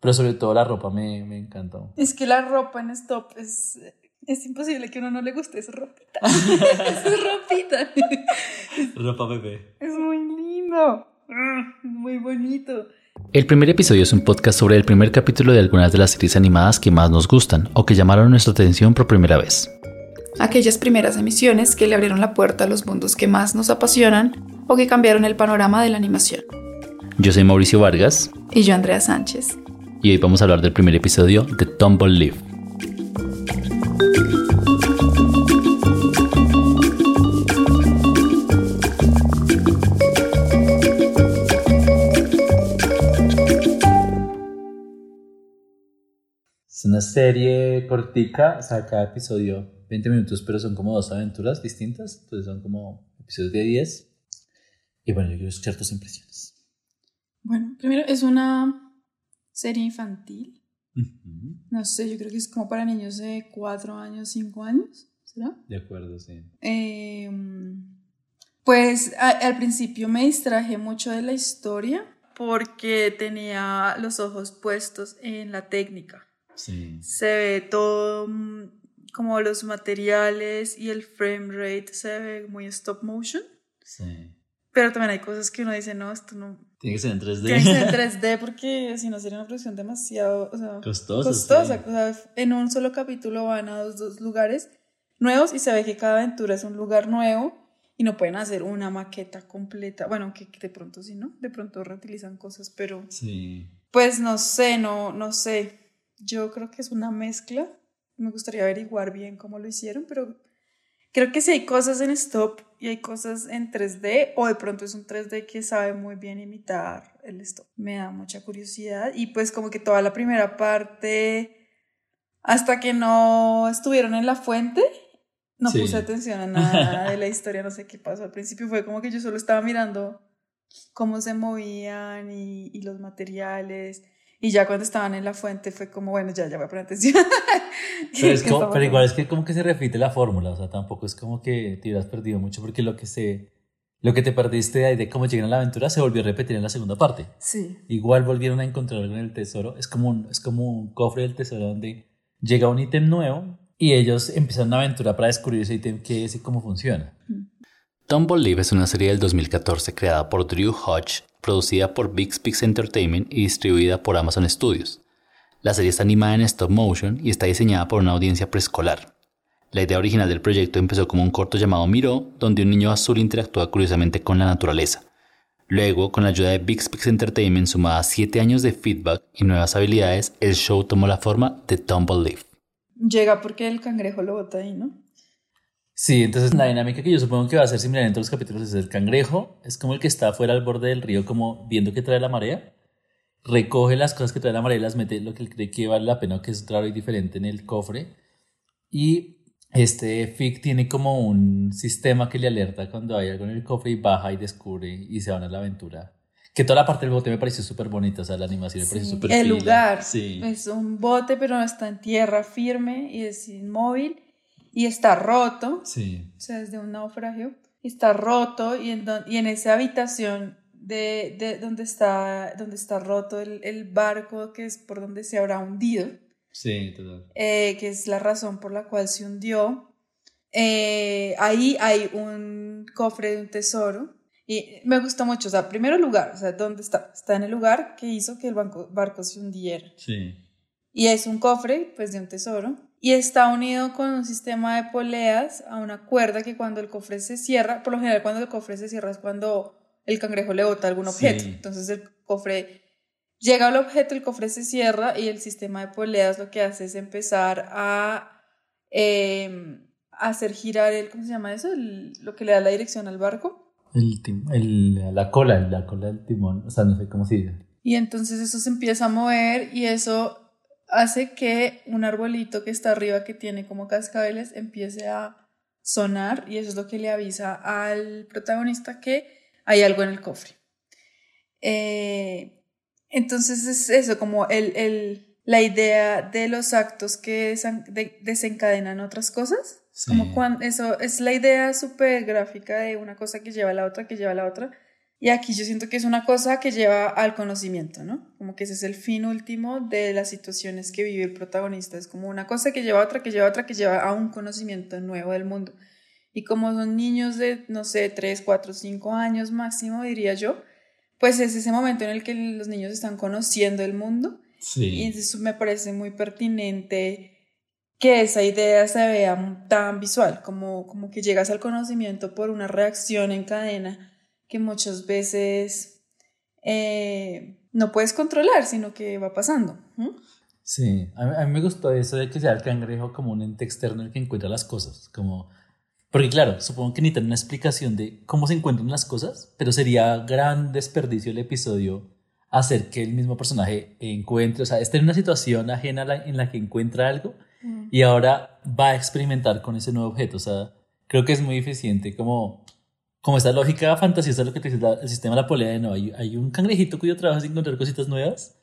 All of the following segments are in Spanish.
Pero sobre todo la ropa me, me encantó. Es que la ropa en Stop es, es imposible que a uno no le guste esa ropita. esa ropita. Ropa bebé. Es muy lindo. Es muy bonito. El primer episodio es un podcast sobre el primer capítulo de algunas de las series animadas que más nos gustan o que llamaron nuestra atención por primera vez. Aquellas primeras emisiones que le abrieron la puerta a los mundos que más nos apasionan o que cambiaron el panorama de la animación. Yo soy Mauricio Vargas. Y yo Andrea Sánchez. Y hoy vamos a hablar del primer episodio de Tumble Live. Es una serie cortica, o sea, cada episodio 20 minutos, pero son como dos aventuras distintas, entonces son como episodios de 10. Y bueno, yo quiero escuchar tus impresiones. Bueno, primero es una serie infantil. No sé, yo creo que es como para niños de 4 años, 5 años, ¿será? De acuerdo, sí. Em, pues al principio me distraje mucho de la historia porque tenía los ojos puestos en la técnica. Sí. Se ve todo mm, como los materiales y el frame rate se ve muy stop motion. Sí. Pero también hay cosas que uno dice, no, esto no. Tiene que ser en 3D. Tiene que ser en 3D porque si no sería una producción demasiado o sea, costosa. Costosa. O sea, en un solo capítulo van a dos, dos lugares nuevos y se ve que cada aventura es un lugar nuevo y no pueden hacer una maqueta completa. Bueno, que, de pronto sí, ¿no? De pronto reutilizan cosas, pero. Sí. Pues no sé, no, no sé. Yo creo que es una mezcla. Me gustaría averiguar bien cómo lo hicieron, pero creo que si hay cosas en stop y hay cosas en 3D, o de pronto es un 3D que sabe muy bien imitar el stop. Me da mucha curiosidad. Y pues como que toda la primera parte, hasta que no estuvieron en la fuente, no Sí. puse atención a nada de la historia, no sé qué pasó. Al principio fue como que yo solo estaba mirando cómo se movían y, y los materiales. Y ya cuando estaban en la fuente fue como, bueno, ya, ya voy a poner atención. Pero, es ¿Qué como- pero igual es que como que se repite la fórmula, o sea, tampoco es como que te hubieras perdido mucho porque lo que se lo que te perdiste de ahí de cómo llegan a la aventura se volvió a repetir en la segunda parte. Sí. Igual volvieron a encontrar algo en el tesoro, es como un, es como un cofre del tesoro donde llega un ítem nuevo y ellos empiezan una aventura para descubrir ese ítem qué es y cómo funciona. Tumble Live es una serie del 2014 creada por Drew Hodge, producida por Big Speaks Entertainment y distribuida por Amazon Studios. La serie está animada en stop motion y está diseñada por una audiencia preescolar. La idea original del proyecto empezó como un corto llamado Miro, donde un niño azul interactúa curiosamente con la naturaleza. Luego, con la ayuda de Big Speaks Entertainment sumada a 7 años de feedback y nuevas habilidades, el show tomó la forma de Tumble Live. Llega porque el cangrejo lo bota ahí, ¿no? Sí, entonces la dinámica que yo supongo que va a ser similar en todos los capítulos es el cangrejo, es como el que está fuera al borde del río como viendo que trae la marea, recoge las cosas que trae la marea y las mete lo que él cree que vale la pena que es raro y diferente en el cofre y este Fig tiene como un sistema que le alerta cuando hay algo en el cofre y baja y descubre y se van a la aventura. Que toda la parte del bote me pareció súper bonita, o sea, la animación me pareció Sí. súper El lugar Sí. es un bote, pero no está en tierra firme y es inmóvil y está roto, Sí. o sea, es de un naufragio, está roto y en, don- y en esa habitación de, de donde, está, donde está roto el, el barco, que es por donde se habrá hundido, Sí, total. eh, que es la razón por la cual se hundió. Eh, ahí hay un cofre de un tesoro y me gustó mucho, o sea, primero lugar, o sea, ¿dónde está? Está en el lugar que hizo que el banco- barco se hundiera. Sí. Y es un cofre, pues, de un tesoro. Y está unido con un sistema de poleas a una cuerda que cuando el cofre se cierra, por lo general cuando el cofre se cierra es cuando el cangrejo le bota algún objeto. Sí. Entonces el cofre llega al objeto, el cofre se cierra y el sistema de poleas lo que hace es empezar a eh, hacer girar el, ¿cómo se llama eso? El- lo que le da la dirección al barco. El, tim- el- la cola, la cola del timón, o sea, no sé cómo se dice. Y entonces eso se empieza a mover y eso hace que un arbolito que está arriba que tiene como cascabeles empiece a sonar y eso es lo que le avisa al protagonista que hay algo en el cofre. Eh, entonces es eso, como el, el- la idea de los actos que desencadenan otras cosas. Sí. Como cuando eso es la idea súper gráfica de una cosa que lleva a la otra, que lleva a la otra. Y aquí yo siento que es una cosa que lleva al conocimiento, ¿no? Como que ese es el fin último de las situaciones que vive el protagonista. Es como una cosa que lleva a otra, que lleva a otra, que lleva a un conocimiento nuevo del mundo. Y como son niños de, no sé, 3, 4, 5 años máximo, diría yo, pues es ese momento en el que los niños están conociendo el mundo. Sí. Y eso me parece muy pertinente que esa idea se vea tan visual, como, como que llegas al conocimiento por una reacción en cadena que muchas veces eh, no puedes controlar, sino que va pasando. Sí, a mí, me gustó eso de que sea el cangrejo como un ente externo el que encuentra las cosas, como... Porque claro, supongo que necesitan una explicación de cómo se encuentran las cosas, pero sería gran desperdicio el episodio hacer que el mismo personaje encuentre, o sea, esté en una situación ajena en la que encuentra algo mm. y ahora va a experimentar con ese nuevo objeto. O sea, creo que es muy eficiente como como esta lógica fantasiosa, lo que te dice el sistema de la polea, no, hay, hay un cangrejito cuyo trabajo es encontrar cositas nuevas.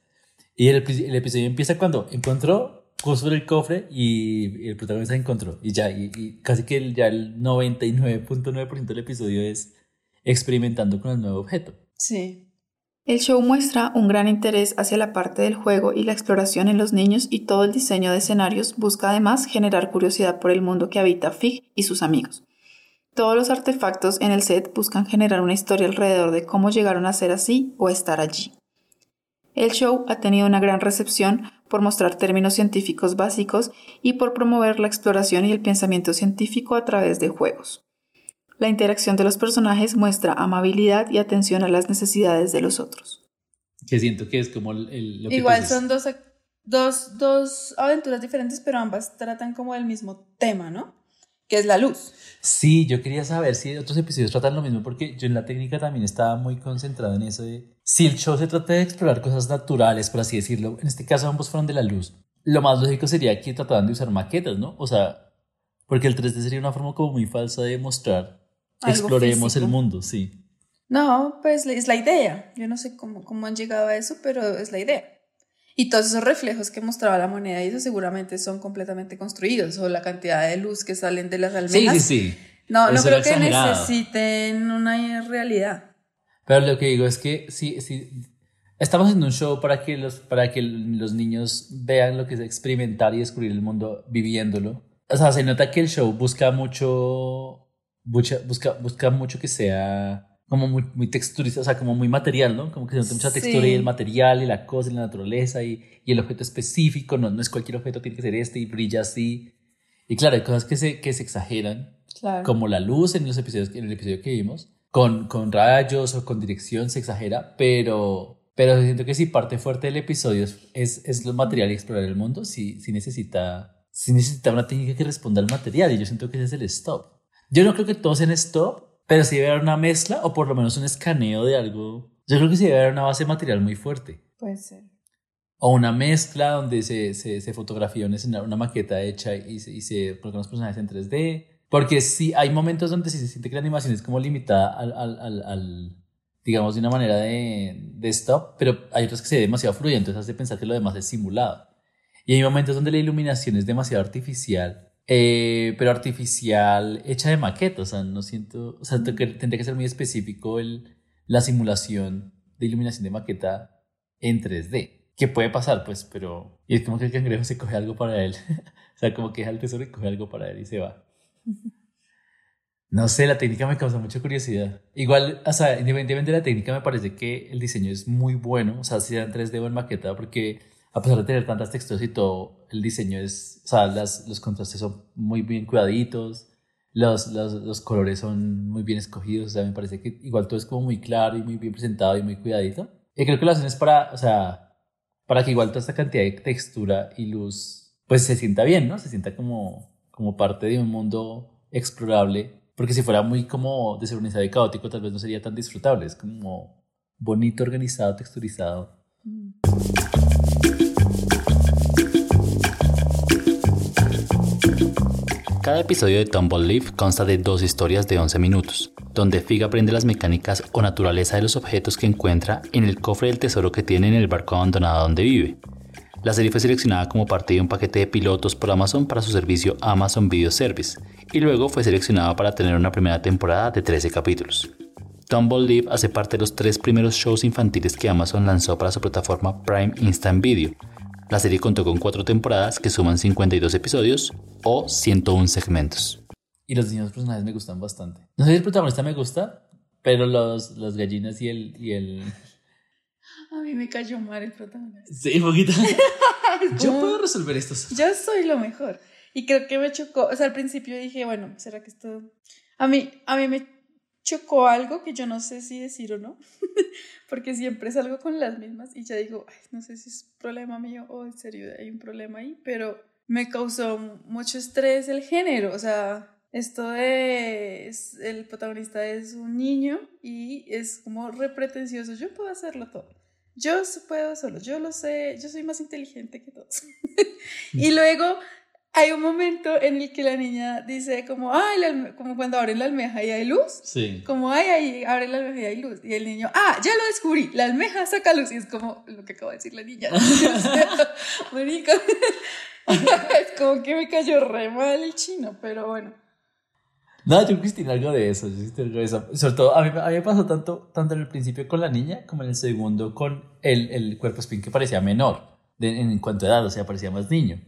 Y el, el episodio empieza cuando encontró, puso el cofre y el protagonista encontró. Y ya, y, casi que el, ya el 99.9% del episodio es experimentando con el nuevo objeto. Sí. El show muestra un gran interés hacia la parte del juego y la exploración en los niños y todo el diseño de escenarios busca además generar curiosidad por el mundo que habita Fig y sus amigos. Todos los artefactos en el set buscan generar una historia alrededor de cómo llegaron a ser así o estar allí. El show ha tenido una gran recepción por mostrar términos científicos básicos y por promover la exploración y el pensamiento científico a través de juegos. La interacción de los personajes muestra amabilidad y atención a las necesidades de los otros. Que siento que es como el... Igual son dos, dos, dos aventuras diferentes, pero ambas tratan como el mismo tema, ¿no? Que es la luz. Sí, yo quería saber si otros episodios tratan lo mismo, porque yo en la técnica también estaba muy concentrado en eso de si el show se trata de explorar cosas naturales, por así decirlo, en este caso ambos fueron de la luz, lo más lógico sería que trataran de usar maquetas, ¿no? O sea, porque el 3D sería una forma como muy falsa de mostrar, exploremos el mundo, sí. No, pues es la idea. Yo no sé cómo, cómo han llegado a eso, pero es la idea. Y todos esos reflejos que mostraba la moneda y eso seguramente son completamente construidos o la cantidad de luz que salen de las almejas. Sí, sí, sí. No, no creo que necesiten una realidad. Pero lo que digo es que sí, sí, estamos haciendo un show para que los, para que los niños vean lo que es experimentar y descubrir el mundo viviéndolo. O sea, se nota que el show busca mucho, busca, busca mucho que sea como muy, muy texturizado, o sea, como muy material, ¿no? Como que se nota mucha textura y el material y la cosa y la naturaleza y, y, el objeto específico, no, no es cualquier objeto, tiene que ser este y brilla así. Y claro, hay cosas que se, que se exageran, como la luz en los episodios, en el episodio que vimos, con, con rayos o con dirección se exagera, pero, pero siento que si parte fuerte del episodio es, es, es lo material y explorar el mundo, sí, sí necesita, sí necesita una técnica que responda al material y yo siento que ese es el stop. Yo no creo que todos en stop pero si debe haber una mezcla o por lo menos un escaneo de algo. Yo creo que sí debe haber una base material muy fuerte. Puede ser. O una mezcla donde se, se, se fotografía una, una, maqueta hecha y se, y se colocan los personajes en 3D. Porque sí, hay momentos donde sí se siente que la animación es como limitada al, al, al, al digamos, de una manera de, de, stop, pero hay otros que se ve demasiado fluido, entonces hace pensar que lo demás es simulado. Y hay momentos donde la iluminación es demasiado artificial eh, pero artificial, hecha de maqueta, o sea, no siento, o sea, tendría que ser muy específico el, la simulación de iluminación de maqueta en 3D. ¿Qué puede pasar? Pues, pero... Y es como que el cangrejo se coge algo para él. o sea, como que deja el tesoro y coge algo para él y se va. No sé, la técnica me causa mucha curiosidad. Igual, o sea, independientemente de la técnica, me parece que el diseño es muy bueno. O sea, si en 3D o en maqueta, porque a pesar de tener tantas texturas y todo, el diseño es, o sea, las, los contrastes son muy bien cuidaditos, los, los, los, colores son muy bien escogidos, o sea, me parece que igual todo es como muy claro y muy bien presentado y muy cuidadito. Y creo que lo hacen es para, o sea, para que igual toda esta cantidad de textura y luz, pues se sienta bien, ¿no? Se sienta como, como parte de un mundo explorable, porque si fuera muy como desorganizado y caótico, tal vez no sería tan disfrutable, es como bonito, organizado, texturizado. Mm. Cada episodio de Tumble Leaf consta de dos historias de 11 minutos, donde Fig aprende las mecánicas o naturaleza de los objetos que encuentra en el cofre del tesoro que tiene en el barco abandonado donde vive. La serie fue seleccionada como parte de un paquete de pilotos por Amazon para su servicio Amazon Video Service y luego fue seleccionada para tener una primera temporada de 13 capítulos. Tumble Live hace parte de los tres primeros shows infantiles que Amazon lanzó para su plataforma Prime Instant Video. La serie contó con cuatro temporadas que suman 52 episodios o 101 segmentos. Y los niños personajes me gustan bastante. No sé si el protagonista me gusta, pero los, las gallinas y el, y el... A mí me cayó mal el protagonista. Sí, un poquito. Yo puedo resolver estos. Yo soy lo mejor. Y creo que me chocó, o sea, al principio dije, bueno, ¿será que esto... A mí, a mí me chocó algo que yo no sé si decir o no, porque siempre salgo con las mismas y ya digo, Ay, no sé si es problema mío o en serio hay un problema ahí, pero me causó mucho estrés el género, o sea, esto de el protagonista es un niño y es como repretencioso, yo puedo hacerlo todo. Yo puedo solo, yo lo sé, yo soy más inteligente que todos. y luego hay un momento en el que la niña dice como, ay, como cuando abren la almeja y hay luz. Sí. Como, ay, ahí abre la almeja y hay luz. Y el niño, ah, ya lo descubrí, la almeja saca luz. Y es como lo que acaba de decir la niña. Bonito. es como que me cayó re mal el chino, pero bueno. No, yo Cristina algo de eso, yo algo de eso. Sobre todo, a mí, a mí, me pasó tanto, tanto en el principio con la niña como en el segundo con el, el cuerpo spin que parecía menor en cuanto a edad, o sea, parecía más niño.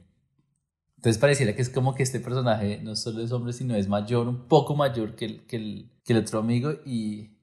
Entonces pareciera que es como que este personaje no solo es hombre, sino es mayor, un poco mayor que el, que el, otro amigo y...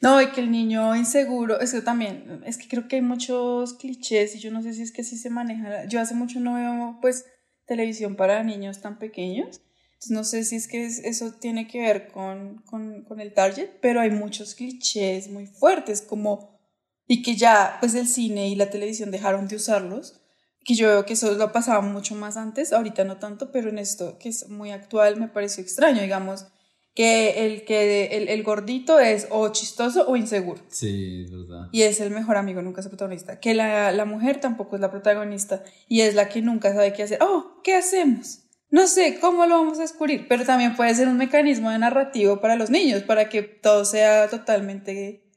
No, y que el niño inseguro, es que también, es que creo que hay muchos clichés y yo no sé si es que así se maneja. Yo hace mucho no veo pues televisión para niños tan pequeños, no sé si es que eso tiene que ver con, con, con el target, pero hay muchos clichés muy fuertes como... y que ya pues el cine y la televisión dejaron de usarlos que yo veo que eso lo pasaba mucho más antes, ahorita no tanto, pero en esto que es muy actual me pareció extraño, digamos, que el, que el, el gordito es o chistoso o inseguro. Sí, es verdad. Y es el mejor amigo, nunca es el protagonista. Que la, la mujer tampoco es la protagonista y es la que nunca sabe qué hacer. Oh, ¿qué hacemos? No sé cómo lo vamos a descubrir, pero también puede ser un mecanismo de narrativo para los niños, para que todo sea totalmente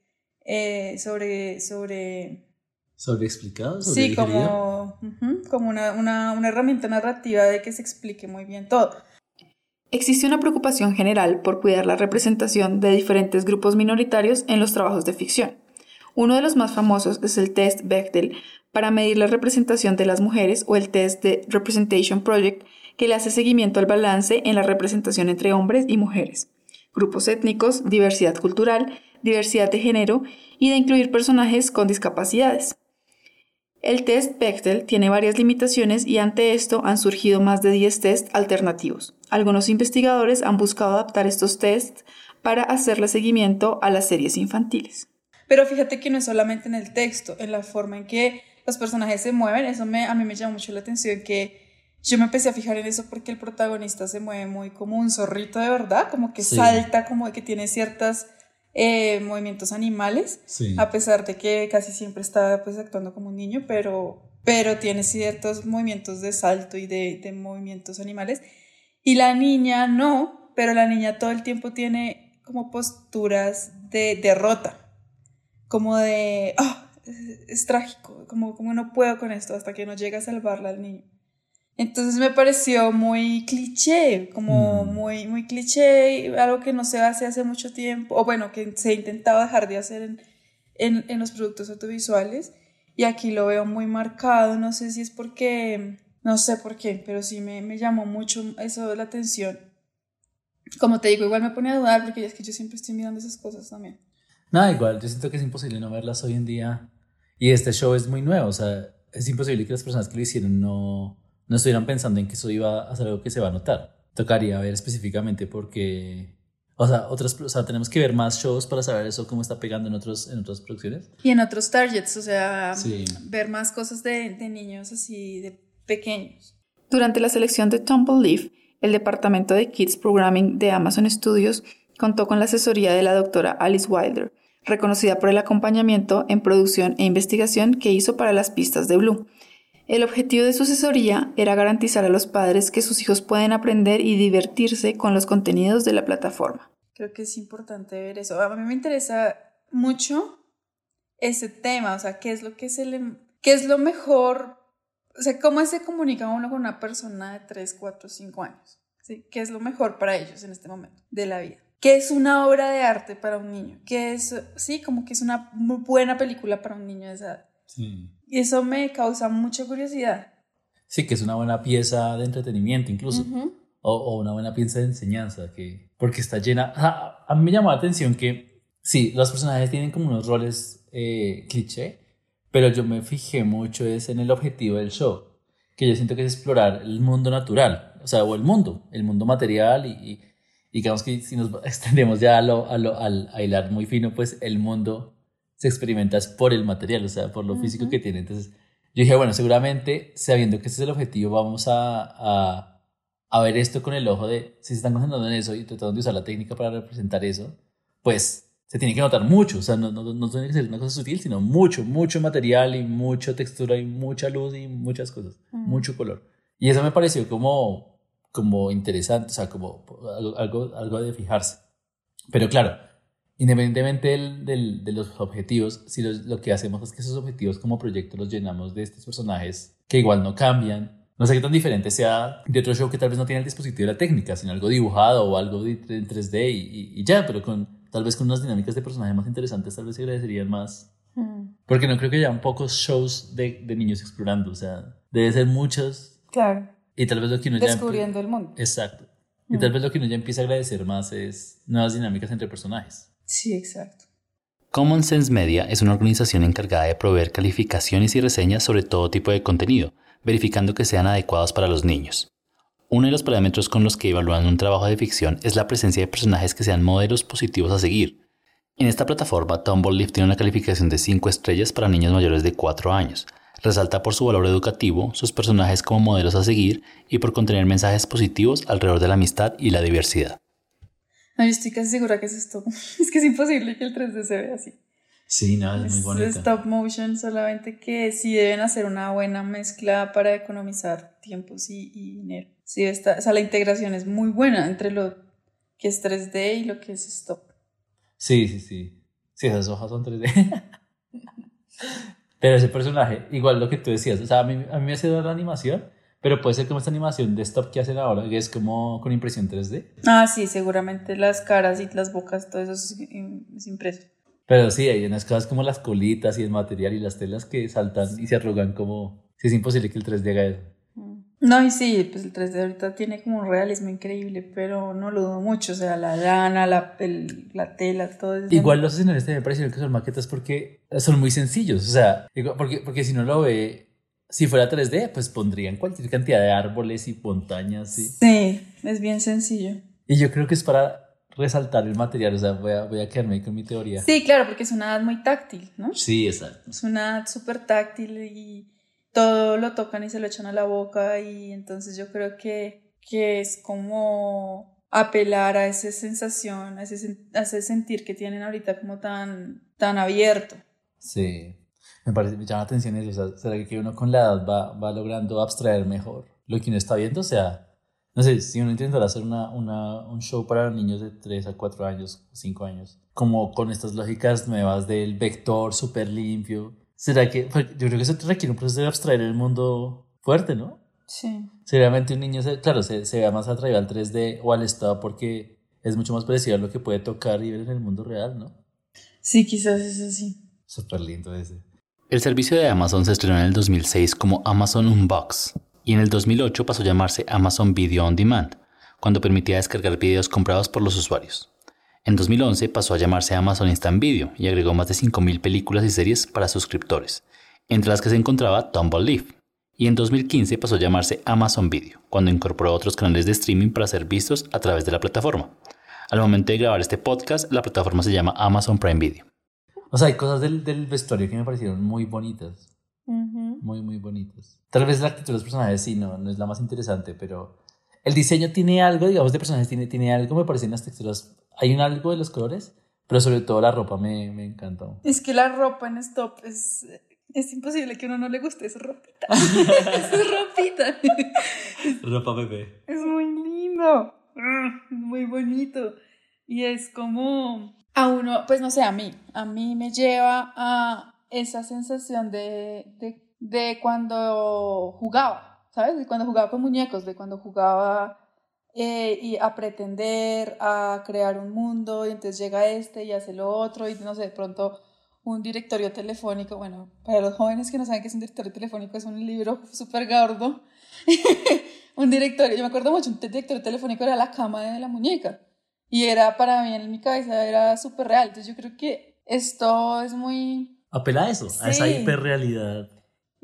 eh, sobre, sobre sobreexplicado. Sí, como, como una, una, una herramienta narrativa de que se explique muy bien todo. Existe una preocupación general por cuidar la representación de diferentes grupos minoritarios en los trabajos de ficción. Uno de los más famosos es el test Bechdel para medir la representación de las mujeres o el test de Representation Project que le hace seguimiento al balance en la representación entre hombres y mujeres, grupos étnicos, diversidad cultural, diversidad de género y de incluir personajes con discapacidades. El test Bechtel tiene varias limitaciones y ante esto han surgido más de 10 tests alternativos. Algunos investigadores han buscado adaptar estos tests para hacerle seguimiento a las series infantiles. Pero fíjate que no es solamente en el texto, en la forma en que los personajes se mueven, eso me, a mí me llama mucho la atención que yo me empecé a fijar en eso porque el protagonista se mueve muy como un zorrito de verdad, como que salta, como que tiene ciertas eh, movimientos animales, a pesar de que casi siempre está pues actuando como un niño, pero, pero tiene ciertos movimientos de salto y de, de movimientos animales. Y la niña no, pero la niña todo el tiempo tiene como posturas de derrota, como de, ah, es, trágico, como, como no puedo con esto hasta que no llega a salvarla al niño. Entonces me pareció muy cliché, como mm. muy, muy cliché, algo que no se hace hace mucho tiempo, o bueno, que se ha intentado dejar de hacer en, en, en, los productos audiovisuales. Y aquí lo veo muy marcado, no sé si es porque, no sé por qué, pero sí me, me llamó mucho eso la atención. Como te digo, igual me pone a dudar porque es que yo siempre estoy mirando esas cosas también. No, igual, yo siento que es imposible no verlas hoy en día. Y este show es muy nuevo, o sea, es imposible que las personas que lo hicieron no no estuvieran pensando en que eso iba a ser algo que se va a notar. Tocaría ver específicamente porque, o sea, otras, o sea, tenemos que ver más shows para saber eso cómo está pegando en, otros, en otras producciones. Y en otros targets, o sea, ver más cosas de, de, niños así, de pequeños. Durante la selección de Tumble Leaf, el departamento de Kids Programming de Amazon Studios contó con la asesoría de la doctora Alice Wilder, reconocida por el acompañamiento en producción e investigación que hizo para las pistas de Blue el objetivo de su asesoría era garantizar a los padres que sus hijos pueden aprender y divertirse con los contenidos de la plataforma. Creo que es importante ver eso. A mí me interesa mucho ese tema, o sea, qué es lo que se le, qué es lo mejor, o sea, cómo se comunica uno con una persona de 3, 4, 5 años, ¿sí? ¿Qué es lo mejor para ellos en este momento de la vida? ¿Qué es una obra de arte para un niño? ¿Qué es, sí, como que es una buena película para un niño de esa edad? Sí. Y eso me causa mucha curiosidad. Sí, que es una buena pieza de entretenimiento incluso. O, o una buena pieza de enseñanza, que, porque está llena... a mí me llamó la atención que, sí, los personajes tienen como unos roles eh, cliché, pero yo me fijé mucho es en el objetivo del show, que yo siento que es explorar el mundo natural, o sea, o el mundo, el mundo material y, y- digamos que si nos extendemos ya a lo, a lo, al a hilar muy fino, pues el mundo se experimenta es por el material, o sea, por lo físico Ujú. que tiene. Entonces, yo dije, bueno, seguramente sabiendo que ese es el objetivo, vamos a, a, a ver esto con el ojo de si se están concentrando en eso y tratando de usar la técnica para representar eso, pues se tiene que notar mucho, o sea, no, no, no tiene que ser una cosa sutil, sino mucho, mucho material y mucha textura y mucha luz y muchas cosas, Ujú. mucho color. Y eso me pareció como, como interesante, o sea, como algo, algo, algo de fijarse. Pero claro, independientemente del, del- de los objetivos, si los- lo que hacemos es que esos objetivos como proyecto los llenamos de estos personajes que igual no cambian. No sé qué tan diferente sea de otro show que tal vez no tiene el dispositivo de la técnica, sino algo dibujado o algo de- en 3D y, y- y ya, pero con tal vez con unas dinámicas de personajes más interesantes, tal vez se agradecerían más. Mm. Porque no creo que haya pocos shows de, de niños explorando, o sea, debe ser muchos Claro, y tal vez lo que ya... descubriendo el mundo. Exacto. Y Mm. tal vez lo que uno ya empieza a agradecer más es nuevas dinámicas entre personajes. Sí, exacto. Common Sense Media es una organización encargada de proveer calificaciones y reseñas sobre todo tipo de contenido, verificando que sean adecuados para los niños. Uno de los parámetros con los que evalúan un trabajo de ficción es la presencia de personajes que sean modelos positivos a seguir. En esta plataforma, Tumble Leaf tiene una calificación de 5 estrellas para niños mayores de 4 años. Resalta por su valor educativo, sus personajes como modelos a seguir y por contener mensajes positivos alrededor de la amistad y la diversidad. No, yo estoy casi segura que es stop. Es que es imposible que el 3D se vea así. Sí, no, es muy Es bonito. stop motion, solamente que sí deben hacer una buena mezcla para economizar tiempos y, y dinero. Sí, está, o sea, la integración es muy buena entre lo que es 3D y lo que es stop. Sí, sí, sí. Sí, esas hojas son 3D. pero ese personaje, igual lo que tú decías, o sea, a mí, a mí me hace dar la animación, pero puede ser como esta animación de stop que hacen ahora, que es como con impresión 3D. Ah, sí, seguramente las caras y las bocas, todo eso es, es impreso. Pero sí, hay unas cosas como las colitas y el material y las telas que saltan y se arrugan como... Sí, es imposible que el 3D haga eso. Mm. No, y sí, pues el 3D ahorita tiene como un realismo increíble, pero no lo dudo mucho. O sea, la lana, la, el- la tela, todo eso. Igual los escenarios también me parecieron que son maquetas porque son muy sencillos. O sea, porque, porque si no lo ve, si fuera 3D, pues pondrían cualquier cantidad de árboles y montañas. Y, Sí, es bien sencillo. y yo creo que es para resaltar el material. O sea, voy a, voy a quedarme ahí con mi teoría. Sí, claro, porque es una edad muy táctil, ¿no? Sí, exacto. Es una edad súper táctil y todo lo tocan y se lo echan a la boca y entonces yo creo que, que es como apelar a esa sensación, a ese, a ese sentir que tienen ahorita como tan, tan abierto. Sí. Me, parece, me llama la atención eso. O sea, ¿será que uno con la edad va, va logrando abstraer mejor lo que uno está viendo? O sea, no sé, si uno intentara hacer una, una, un show para niños de 3 a 4 años, 5 años, como con estas lógicas nuevas del vector súper limpio, ¿será que, porque yo creo que eso requiere un proceso de abstraer el mundo fuerte, ¿no? Sí. Seguramente un niño, se, claro, se, se vea más atraído al 3D o al stop porque es mucho más parecido a lo que puede tocar y ver en el mundo real, ¿no? Sí, quizás es así. Súper lindo ese. El servicio de Amazon se estrenó en el 2006 como Amazon Unbox y en el 2008 pasó a llamarse Amazon Video On Demand, cuando permitía descargar videos comprados por los usuarios. En 2011 pasó a llamarse Amazon Instant Video y agregó más de 5.000 películas y series para suscriptores, entre las que se encontraba Tumble Leaf. Y en 2015 pasó a llamarse Amazon Video, cuando incorporó otros canales de streaming para ser vistos a través de la plataforma. Al momento de grabar este podcast, la plataforma se llama Amazon Prime Video. O sea, hay cosas del, del vestuario que me parecieron muy bonitas. Muy, muy bonitas. Tal vez la actitud de los personajes sí, no, no es la más interesante, pero el diseño tiene algo, digamos, de personajes, tiene, tiene algo, me parecen las texturas. Hay un algo de los colores, pero sobre todo la ropa me, me encantó. Es que la ropa en stop es, es imposible que a uno no le guste esa ropita. esa ropita. Ropa bebé. Es muy lindo. Es muy bonito. Y es como a uno, pues no sé, a mí, a mí me lleva a esa sensación de, de, cuando jugaba, ¿sabes? De cuando jugaba con muñecos, de cuando jugaba eh, y a pretender, a crear un mundo, y entonces llega este y hace lo otro, y no sé, de pronto un directorio telefónico, bueno, para los jóvenes que no saben qué es un directorio telefónico, es un libro súper gordo, un directorio, yo me acuerdo mucho, un directorio telefónico era la cama de la muñeca, y era para mí en mi cabeza, era súper real, entonces yo creo que esto es muy... Apela a eso, a esa hiperrealidad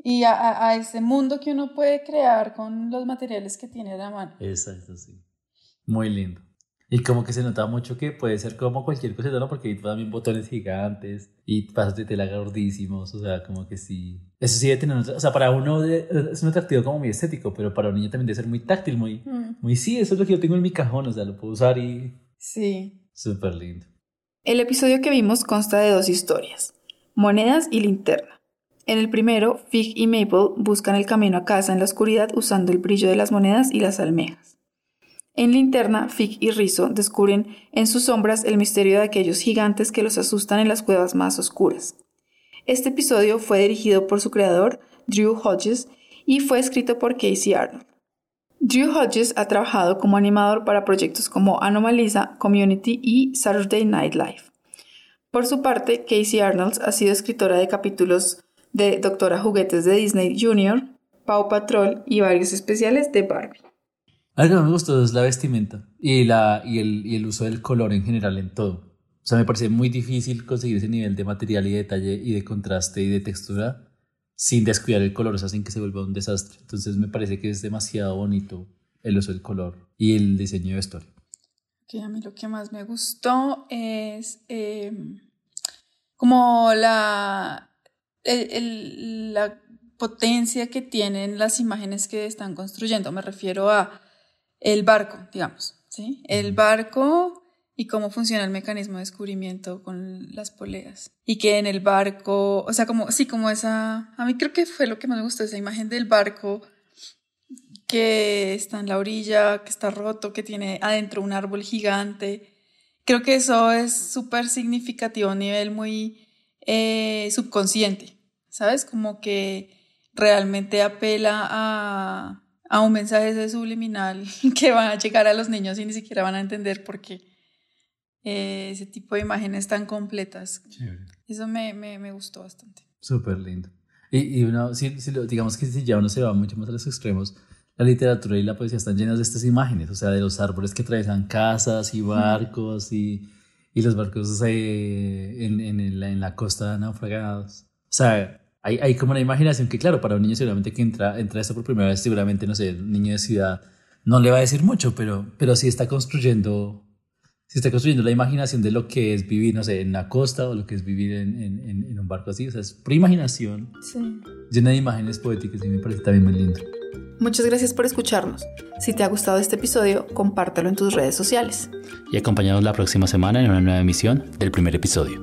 y a, a, ese mundo que uno puede crear con los materiales que tiene a la mano. Exacto, sí. Muy lindo. Y como que se nota mucho que puede ser como cualquier cosa, ¿no? Porque hay también botones gigantes y pasos de tela gordísimos, o sea, como que sí. Eso sí debe tener, o sea, para uno es un atractivo como muy estético, pero para un niño también debe ser muy táctil, muy, mm. muy sí, eso es lo que yo tengo en mi cajón, o sea, lo puedo usar y... Sí. Súper lindo. El episodio que vimos consta de dos historias, monedas y linterna. En el primero, Fig y Maple buscan el camino a casa en la oscuridad usando el brillo de las monedas y las almejas. En linterna, Fig y Rizzo descubren en sus sombras el misterio de aquellos gigantes que los asustan en las cuevas más oscuras. Este episodio fue dirigido por su creador, Drew Hodges, y fue escrito por Casey Arnold. Drew Hodges ha trabajado como animador para proyectos como Anomalisa, Community y Saturday Night Live. Por su parte, Casey Arnold ha sido escritora de capítulos de Doctora Juguetes de Disney Junior, Paw Patrol y varios especiales de Barbie. Algo que me gustó es la vestimenta y, la, y, el, y el uso del color en general en todo. O sea, me parece muy difícil conseguir ese nivel de material y detalle y de contraste y de textura sin descuidar el color, o sea, sin que se vuelva un desastre. Entonces me parece que es demasiado bonito el uso del color y el diseño de vestuario. Que a mí lo que más me gustó es eh, como la, el, la potencia que tienen las imágenes que están construyendo. Me refiero a el barco, digamos, ¿sí? El barco y cómo funciona el mecanismo de descubrimiento con las poleas. Y que en el barco, o sea, como, sí, como esa, a mí creo que fue lo que más me gustó, esa imagen del barco que está en la orilla, que está roto, que tiene adentro un árbol gigante. Creo que eso es súper significativo a nivel muy eh, subconsciente. ¿sabes? Como que realmente apela a, a un mensaje subliminal que va a llegar a los niños y ni siquiera van a entender por qué eh, ese tipo de imágenes tan completas. Eso me, me, me, gustó bastante. Súper lindo. Y, y uno, si, si lo, digamos que si ya uno se va mucho más a los extremos, la literatura y la poesía están llenas de estas imágenes, o sea, de los árboles que atraviesan casas y barcos y, y los barcos eh, en, en, en, la costa naufragados. O sea, hay, hay, como una imaginación que, claro, para un niño seguramente que entra, entra esto por primera vez, seguramente, no sé, un niño de ciudad no le va a decir mucho, pero, pero sí está construyendo, sí está construyendo la imaginación de lo que es vivir, no sé, en la costa o lo que es vivir en, en, en un barco así. O sea, es pura imaginación, sí. llena de imágenes poéticas y me parece también muy lindo. Muchas gracias por escucharnos. Si te ha gustado este episodio, compártelo en tus redes sociales. Y acompañados la próxima semana en una nueva emisión del primer episodio.